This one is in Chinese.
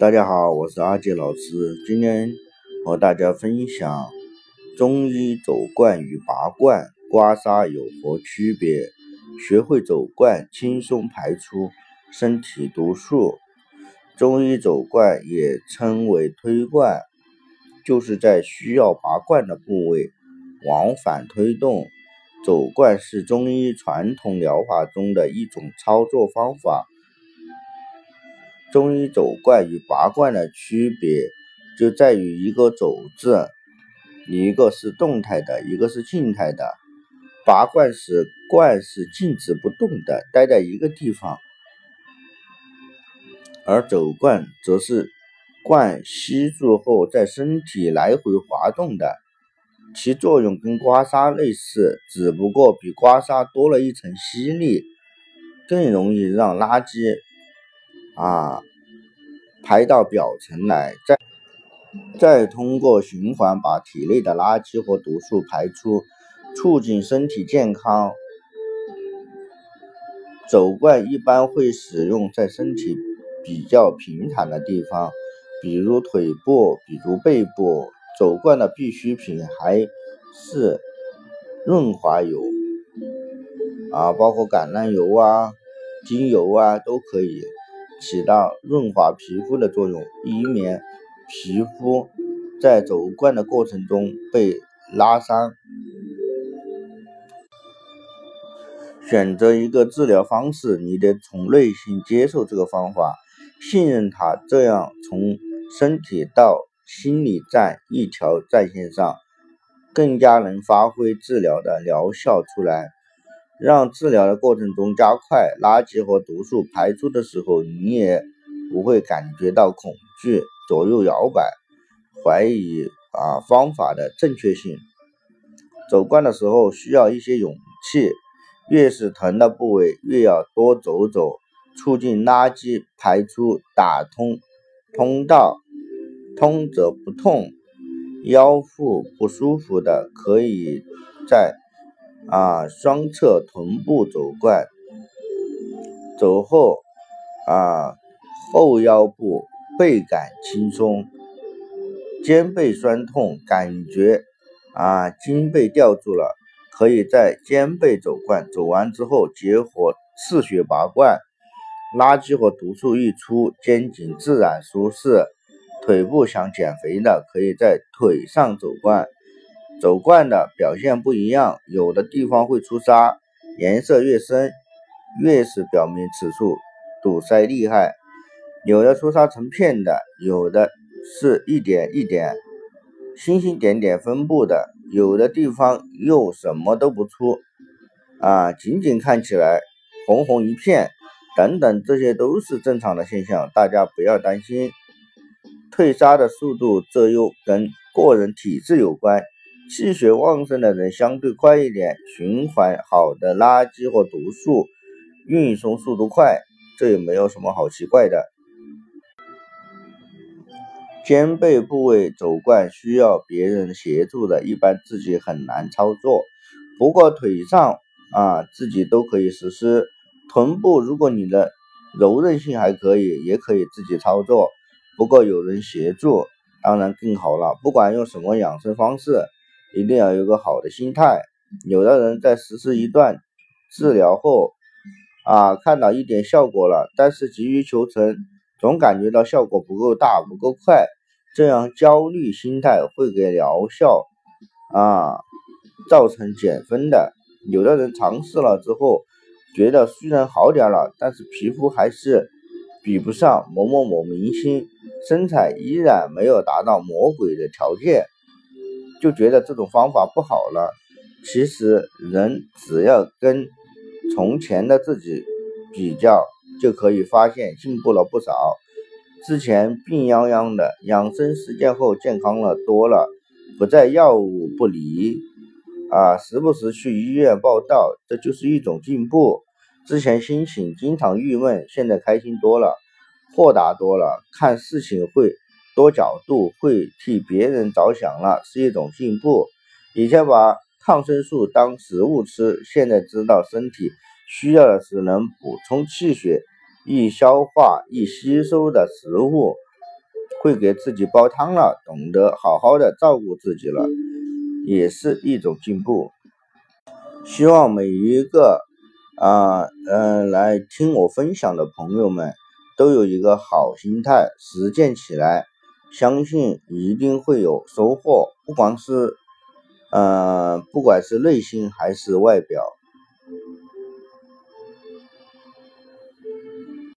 大家好，我是阿杰老师，今天和大家分享中医走罐与拔罐、刮痧有何区别？学会走罐，轻松排出身体毒素。中医走罐也称为推罐，就是在需要拔罐的部位往返推动。走罐是中医传统疗法中的一种操作方法。中医走罐与拔罐的区别就在于一个“走”字，一个是动态的，一个是静态的。拔罐时，罐是静止不动的，待在一个地方；而走罐则是罐吸住后在身体来回滑动的。其作用跟刮痧类似，只不过比刮痧多了一层吸力，更容易让垃圾。啊，排到表层来，再再通过循环把体内的垃圾和毒素排出，促进身体健康。走罐一般会使用在身体比较平坦的地方，比如腿部，比如背部。走罐的必需品还是润滑油啊，包括橄榄油啊、精油啊都可以。起到润滑皮肤的作用，以免皮肤在走罐的过程中被拉伤。选择一个治疗方式，你得从内心接受这个方法，信任它，这样从身体到心理在一条战线上，更加能发挥治疗的疗效出来。让治疗的过程中加快，垃圾和毒素排出的时候，你也不会感觉到恐惧、左右摇摆、怀疑啊方法的正确性。走罐的时候需要一些勇气，越是疼的部位越要多走走，促进垃圾排出，打通通道。通则不痛，腰腹不舒服的可以在。啊，双侧臀部走罐，走后啊，后腰部倍感轻松。肩背酸痛，感觉啊筋被吊住了，可以在肩背走罐，走完之后结合刺血拔罐，垃圾和毒素一出，肩颈自然舒适。腿部想减肥的，可以在腿上走罐。走罐的表现不一样，有的地方会出痧，颜色越深，越是表明此处堵塞厉害；有的出痧成片的，有的是一点一点、星星点点分布的，有的地方又什么都不出，啊，仅仅看起来红红一片，等等，这些都是正常的现象，大家不要担心。退痧的速度，这又跟个人体质有关。气血旺盛的人相对快一点，循环好的垃圾和毒素运送速度快，这也没有什么好奇怪的。肩背部位走罐需要别人协助的，一般自己很难操作。不过腿上啊自己都可以实施。臀部如果你的柔韧性还可以，也可以自己操作。不过有人协助当然更好了。不管用什么养生方式。一定要有个好的心态。有的人在实施一段治疗后，啊，看到一点效果了，但是急于求成，总感觉到效果不够大、不够快，这样焦虑心态会给疗效啊造成减分的。有的人尝试了之后，觉得虽然好点了，但是皮肤还是比不上某某某明星，身材依然没有达到魔鬼的条件。就觉得这种方法不好了。其实人只要跟从前的自己比较，就可以发现进步了不少。之前病殃殃的，养生实践后健康了多了，不再药物不离啊，时不时去医院报道，这就是一种进步。之前心情经常郁闷，现在开心多了，豁达多了，看事情会。多角度会替别人着想了，是一种进步。以前把抗生素当食物吃，现在知道身体需要的是能补充气血、易消化、易吸收的食物。会给自己煲汤了，懂得好好的照顾自己了，也是一种进步。希望每一个啊嗯来听我分享的朋友们都有一个好心态，实践起来，相信一定会有收获。不管是呃不管是内心还是外表。